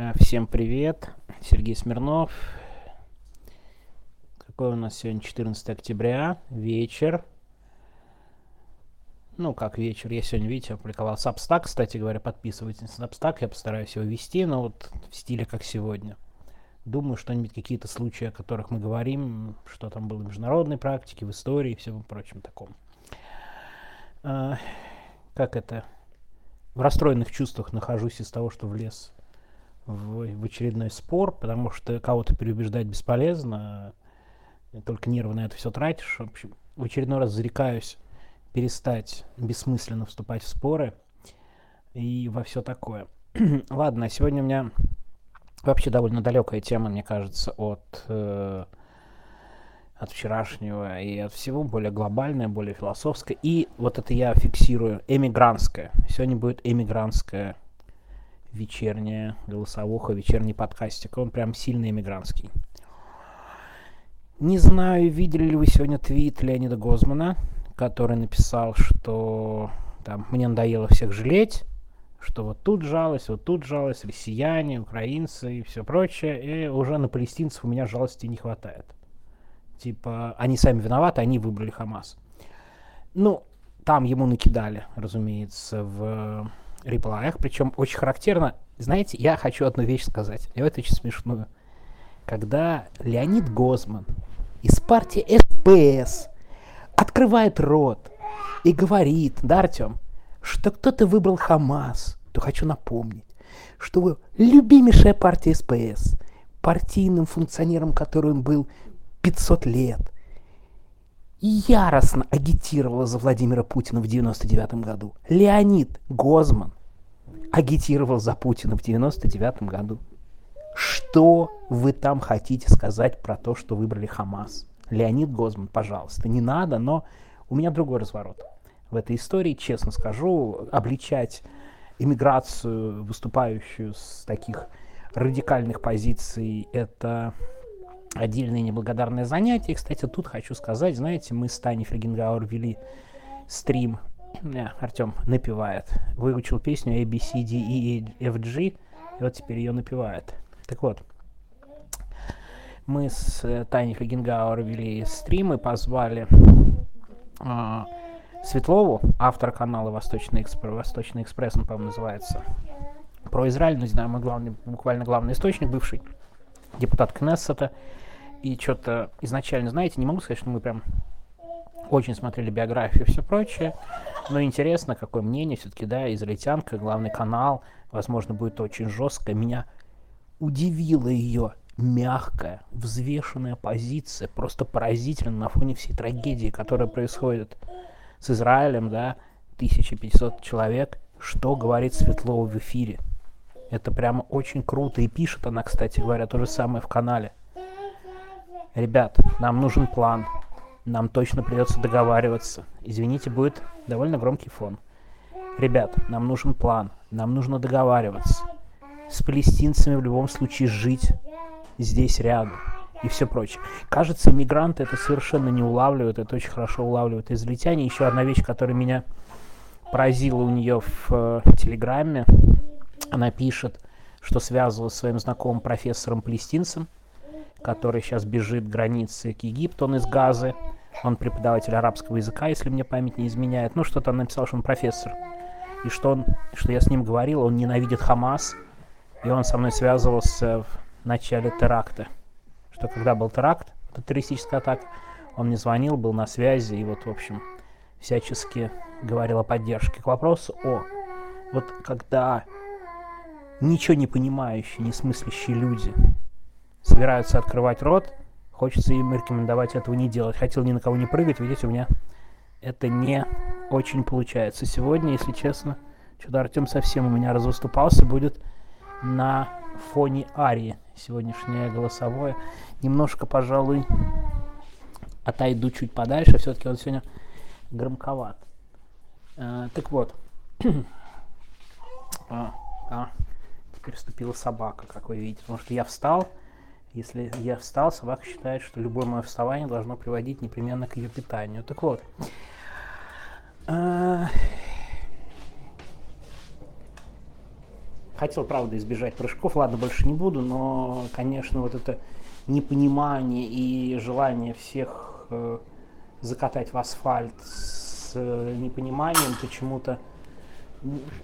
Э, всем привет, Сергей Смирнов. Какой у нас сегодня 14 октября, вечер. Ну, как вечер, я сегодня, видите, опубликовал Substack, кстати говоря, подписывайтесь на Substack, я постараюсь его вести, но вот в стиле как сегодня. Думаю, что-нибудь, какие-то случаи, о которых мы говорим, что там было в международной практике, в истории и всем прочем таком. А, как это? В расстроенных чувствах нахожусь из того, что влез в, в очередной спор, потому что кого-то переубеждать бесполезно, только нервы на это все тратишь. В общем, в очередной раз зарекаюсь перестать бессмысленно вступать в споры и во все такое. Ладно, сегодня у меня вообще довольно далекая тема, мне кажется, от, э, от вчерашнего и от всего, более глобальная, более философская. И вот это я фиксирую, эмигрантская. Сегодня будет эмигрантская вечерняя голосовуха, вечерний подкастик. Он прям сильно эмигрантский. Не знаю, видели ли вы сегодня твит Леонида Гозмана, который написал, что там мне надоело всех жалеть, что вот тут жалость, вот тут жалость, россияне, украинцы и все прочее, и уже на палестинцев у меня жалости не хватает. Типа, они сами виноваты, они выбрали Хамас. Ну, там ему накидали, разумеется, в реплаях, причем очень характерно. Знаете, я хочу одну вещь сказать, и это очень смешную. Когда Леонид Гозман из партии СПС открывает рот и говорит, да, Артем, что кто-то выбрал Хамас, то хочу напомнить, что вы любимейшая партия СПС, партийным функционером, которым был 500 лет, яростно агитировала за Владимира Путина в 99 году. Леонид Гозман агитировал за Путина в 99 году. Что вы там хотите сказать про то, что выбрали Хамас? Леонид Гозман, пожалуйста, не надо, но у меня другой разворот. В этой истории, честно скажу, обличать иммиграцию, выступающую с таких радикальных позиций, это отдельное неблагодарное занятие. Кстати, тут хочу сказать, знаете, мы с Таней Фригенгауэр вели стрим, не, Артем напевает, выучил песню A, B, C, D, E, F, G, и вот теперь ее напевает. Так вот, мы с э, Таней Фригенгауэр вели стрим и позвали э, Светлову, автор канала Восточный Экспресс, Восточный Экспресс, он, по-моему, называется, про Израиль, ну, не знаю, мой главный, буквально главный источник, бывший депутат Кнессета, и что-то изначально, знаете, не могу сказать, что мы прям очень смотрели биографию и все прочее, но интересно, какое мнение все-таки, да, израильтянка, главный канал, возможно, будет очень жестко. Меня удивила ее мягкая, взвешенная позиция, просто поразительно на фоне всей трагедии, которая происходит с Израилем, да, 1500 человек, что говорит Светлова в эфире. Это прямо очень круто. И пишет она, кстати говоря, то же самое в канале. Ребят, нам нужен план. Нам точно придется договариваться. Извините, будет довольно громкий фон. Ребят, нам нужен план. Нам нужно договариваться. С палестинцами в любом случае жить здесь рядом и все прочее. Кажется, мигранты это совершенно не улавливают, это очень хорошо улавливают израильтяне. Еще одна вещь, которая меня поразила у нее в э, Телеграме, она пишет, что связывалась с своим знакомым профессором-палестинцем, который сейчас бежит границы к Египту, он из Газы, он преподаватель арабского языка, если мне память не изменяет. Ну, что-то он написал, что он профессор. И что, он, что я с ним говорил, он ненавидит Хамас, и он со мной связывался в начале теракта. Что когда был теракт, это террористическая атака, он мне звонил, был на связи, и вот, в общем, всячески говорил о поддержке. К вопросу о, вот когда ничего не понимающие, не смыслящие люди собираются открывать рот, хочется им рекомендовать этого не делать. Хотел ни на кого не прыгать, видите, у меня это не очень получается. Сегодня, если честно, что-то Артем совсем у меня развыступался, будет на фоне Арии сегодняшнее голосовое. Немножко, пожалуй, отойду чуть подальше, все-таки он сегодня громковат. А, так вот. а, а, переступила собака, как вы видите. Потому что я встал, если я встал, собака считает, что любое мое вставание должно приводить непременно к ее питанию. Так вот. А... хотел, правда, избежать прыжков, ладно, больше не буду, но, конечно, вот это непонимание и желание всех э, закатать в асфальт с э, непониманием почему-то меня,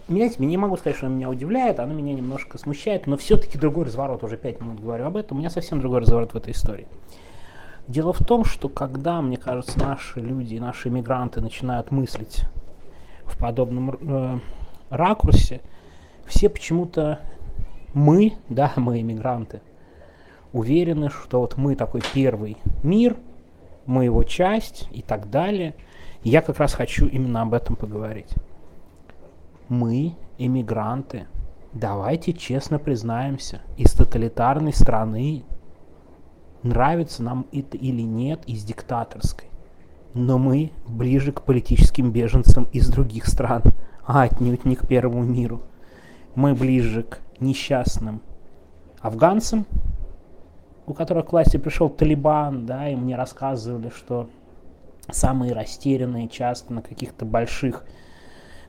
меня не могу сказать, что меня удивляет, оно меня немножко смущает, но все-таки другой разворот, уже пять минут говорю об этом, у меня совсем другой разворот в этой истории. Дело в том, что когда, мне кажется, наши люди, наши мигранты начинают мыслить в подобном э, ракурсе, все почему-то мы, да, мы иммигранты, уверены, что вот мы такой первый мир, мы его часть и так далее. Я как раз хочу именно об этом поговорить мы, иммигранты, давайте честно признаемся, из тоталитарной страны, нравится нам это или нет, из диктаторской. Но мы ближе к политическим беженцам из других стран, а отнюдь не к первому миру. Мы ближе к несчастным афганцам, у которых к власти пришел Талибан, да, и мне рассказывали, что самые растерянные часто на каких-то больших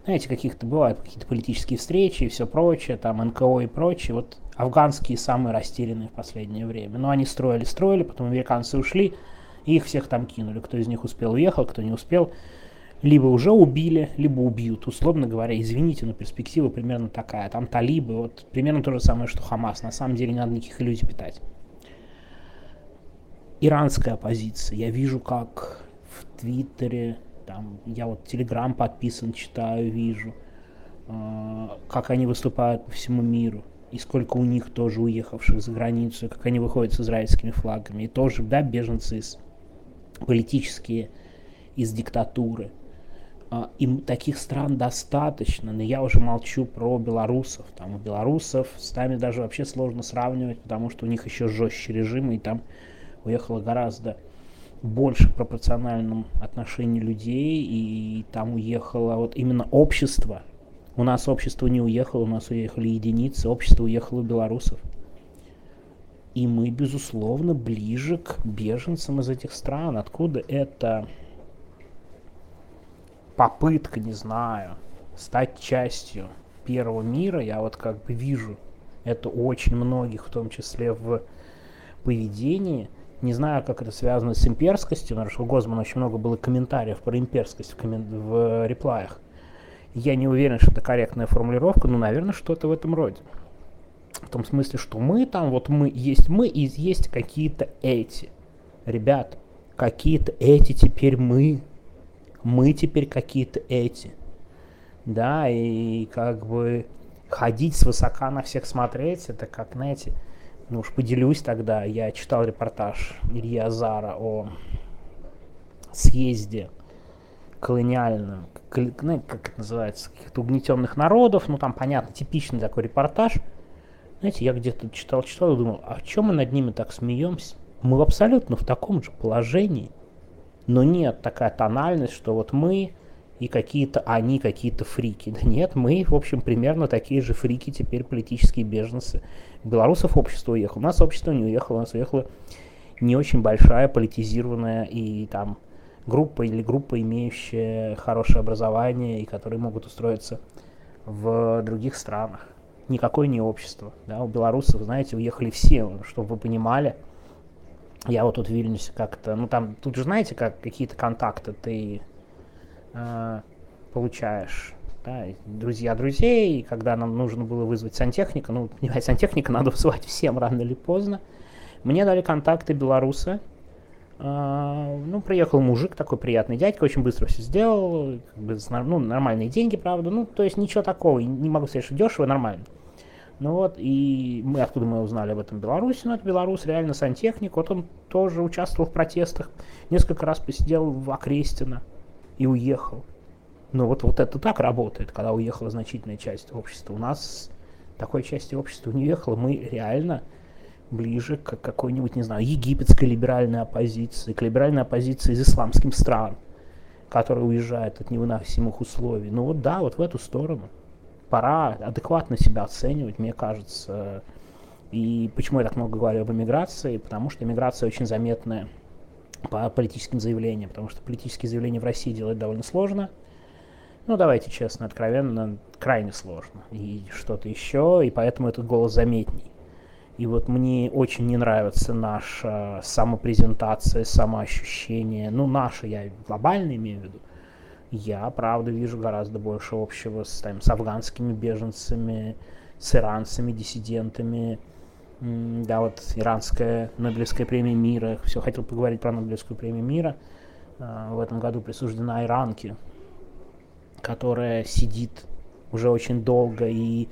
знаете, каких-то бывают какие-то политические встречи и все прочее, там НКО и прочее. Вот афганские самые растерянные в последнее время. Но они строили, строили, потом американцы ушли, и их всех там кинули. Кто из них успел уехал, кто не успел. Либо уже убили, либо убьют. Условно говоря, извините, но перспектива примерно такая. Там талибы, вот примерно то же самое, что Хамас. На самом деле не надо никаких иллюзий питать. Иранская оппозиция. Я вижу, как в Твиттере там, я вот Телеграм подписан, читаю, вижу, э, как они выступают по всему миру. И сколько у них тоже уехавших за границу, как они выходят с израильскими флагами. И тоже, да, беженцы из политические, из диктатуры. Uh, им таких стран достаточно, но я уже молчу про белорусов. Там у белорусов с нами даже вообще сложно сравнивать, потому что у них еще жестче режим, и там уехало гораздо больше пропорциональном отношении людей, и там уехало вот именно общество. У нас общество не уехало, у нас уехали единицы, общество уехало белорусов. И мы, безусловно, ближе к беженцам из этих стран. Откуда это попытка, не знаю, стать частью первого мира, я вот как бы вижу это очень многих, в том числе в поведении – не знаю, как это связано с имперскостью, потому что у Гозмана очень много было комментариев про имперскость в, коммен... в реплаях. Я не уверен, что это корректная формулировка, но, наверное, что-то в этом роде. В том смысле, что мы там, вот мы, есть мы и есть какие-то эти. Ребят, какие-то эти теперь мы. Мы теперь какие-то эти. Да, и как бы ходить свысока на всех смотреть, это как, знаете, ну уж поделюсь тогда, я читал репортаж Ильи Азара о съезде колониальном, ну, как это называется, каких-то угнетенных народов, ну там понятно, типичный такой репортаж. Знаете, я где-то читал, читал и думал, а чем мы над ними так смеемся? Мы абсолютно в таком же положении. Но нет такая тональность, что вот мы и какие-то они, какие-то фрики. Да нет, мы, в общем, примерно такие же фрики, теперь политические беженцы. Белорусов общество уехало, у нас общество не уехало, у нас уехала не очень большая, политизированная и там группа или группа, имеющая хорошее образование и которые могут устроиться в других странах. Никакое не общество. Да? У белорусов, знаете, уехали все, чтобы вы понимали. Я вот тут в Вильнюсе как-то, ну там, тут же знаете, как какие-то контакты ты э, получаешь да, друзья друзей, когда нам нужно было вызвать сантехника, ну, понимаете, сантехника надо вызывать всем рано или поздно, мне дали контакты белоруса, Uh, ну, приехал мужик, такой приятный дядька, очень быстро все сделал, как бы, ну, нормальные деньги, правда, ну, то есть ничего такого, не могу сказать, что дешево, нормально. Ну вот, и мы, откуда мы узнали об этом Беларуси, ну, это белорус, реально сантехник, вот он тоже участвовал в протестах, несколько раз посидел в Окрестино, и уехал. Но вот, вот это так работает, когда уехала значительная часть общества. У нас такой части общества не уехала. Мы реально ближе к какой-нибудь, не знаю, египетской либеральной оппозиции, к либеральной оппозиции из исламских стран, которые уезжают от невыносимых условий. Ну вот да, вот в эту сторону. Пора адекватно себя оценивать, мне кажется. И почему я так много говорю об эмиграции? Потому что эмиграция очень заметная по политическим заявлениям, потому что политические заявления в России делать довольно сложно. ну, давайте честно, откровенно, крайне сложно. И что-то еще, и поэтому этот голос заметней. И вот мне очень не нравится наша самопрезентация, самоощущение. Ну, наша, я глобально имею в виду. Я, правда, вижу гораздо больше общего с, там, с афганскими беженцами, с иранцами, диссидентами. Да, вот иранская Нобелевская премия мира. Все хотел поговорить про Нобелевскую премию мира. А, в этом году присуждена иранке, которая сидит уже очень долго и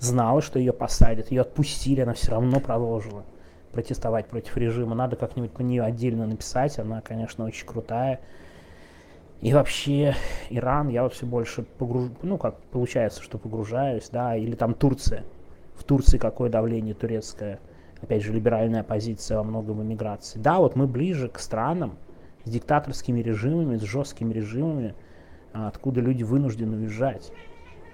знала, что ее посадят, ее отпустили, она все равно продолжила протестовать против режима. Надо как-нибудь по нее отдельно написать, она, конечно, очень крутая. И вообще Иран, я вот все больше погруж... ну как получается, что погружаюсь, да, или там Турция. В Турции какое давление турецкое, опять же, либеральная позиция во многом иммиграции. Да, вот мы ближе к странам с диктаторскими режимами, с жесткими режимами, откуда люди вынуждены уезжать.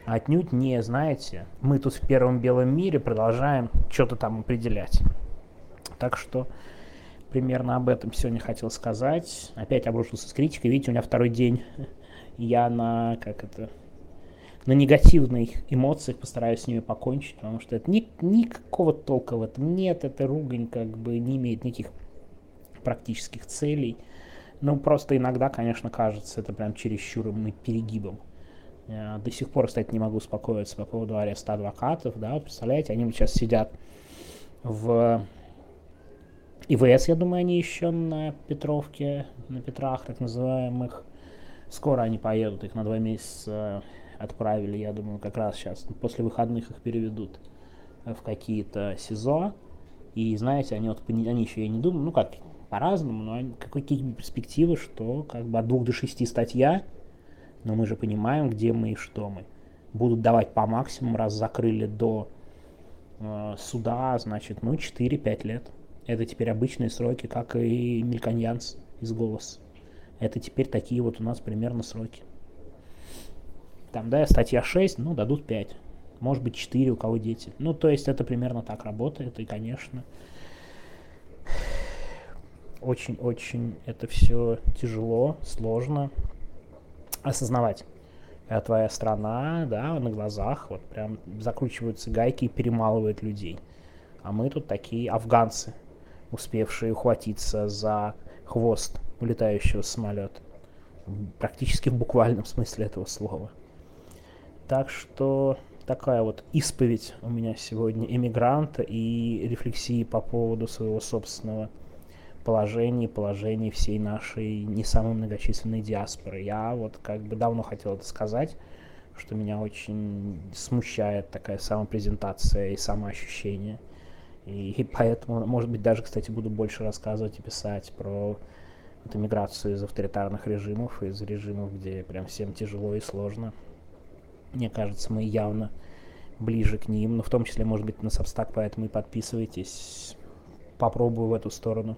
Отнюдь не, знаете, мы тут в первом белом мире продолжаем что-то там определять. Так что примерно об этом сегодня хотел сказать. Опять обрушился с критикой. Видите, у меня второй день. Я на, как это, на негативных эмоциях постараюсь с ними покончить, потому что это ни, никакого толка в этом нет. Это ругань как бы не имеет никаких практических целей. Ну, просто иногда, конечно, кажется это прям чересчур и перегибом. Э, до сих пор, кстати, не могу успокоиться по поводу ареста адвокатов, да, представляете, они сейчас сидят в ИВС, я думаю, они еще на Петровке, на Петрах, так называемых. Скоро они поедут, их на два месяца отправили, я думаю, как раз сейчас, после выходных их переведут в какие-то СИЗО. И знаете, они вот они еще, я не думаю, ну как, по-разному, но они, какие перспективы, что как бы от двух до шести статья, но мы же понимаем, где мы и что мы. Будут давать по максимуму, раз закрыли до э, суда, значит, ну, 4-5 лет. Это теперь обычные сроки, как и Мельканьянс из «Голос». Это теперь такие вот у нас примерно сроки. Там, да, статья 6, ну, дадут 5. Может быть, 4, у кого дети. Ну, то есть это примерно так работает, и, конечно, очень-очень это все тяжело, сложно осознавать. Это твоя страна, да, на глазах, вот прям закручиваются гайки и перемалывают людей. А мы тут такие афганцы, успевшие ухватиться за хвост улетающего самолета. Практически в буквальном смысле этого слова. Так что такая вот исповедь у меня сегодня эмигранта и рефлексии по поводу своего собственного положении, положении всей нашей не самой многочисленной диаспоры. Я вот как бы давно хотел это сказать, что меня очень смущает такая самопрезентация и самоощущение. И, и поэтому, может быть, даже, кстати, буду больше рассказывать и писать про эту миграцию из авторитарных режимов, из режимов, где прям всем тяжело и сложно. Мне кажется, мы явно ближе к ним, но в том числе, может быть, на Substack, поэтому и подписывайтесь. Попробую в эту сторону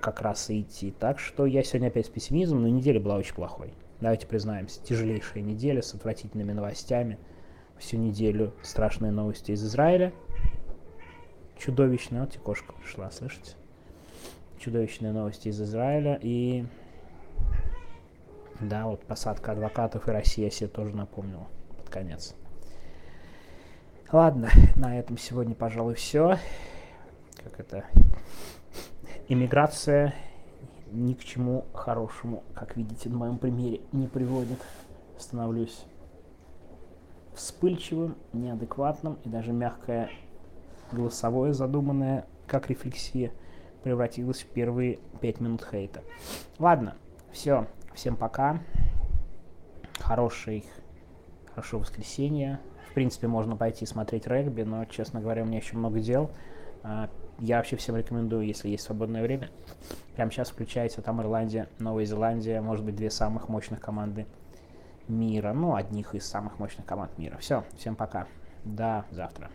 как раз и идти. Так что я сегодня опять с пессимизмом, но неделя была очень плохой. Давайте признаемся, тяжелейшая неделя с отвратительными новостями. Всю неделю страшные новости из Израиля. Чудовищная, вот и кошка пришла, слышите? Чудовищные новости из Израиля и... Да, вот посадка адвокатов и Россия себе тоже напомнила под конец. Ладно, на этом сегодня, пожалуй, все. Как это иммиграция ни к чему хорошему, как видите на моем примере, не приводит. Становлюсь вспыльчивым, неадекватным, и даже мягкое голосовое, задуманное как рефлексия, превратилось в первые пять минут хейта. Ладно, все, всем пока. Хорошей, хорошего воскресенья. В принципе, можно пойти смотреть регби, но, честно говоря, у меня еще много дел. А, я вообще всем рекомендую, если есть свободное время, прямо сейчас включайте, там Ирландия, Новая Зеландия, может быть, две самых мощных команды мира, ну, одних из самых мощных команд мира. Все, всем пока, до завтра.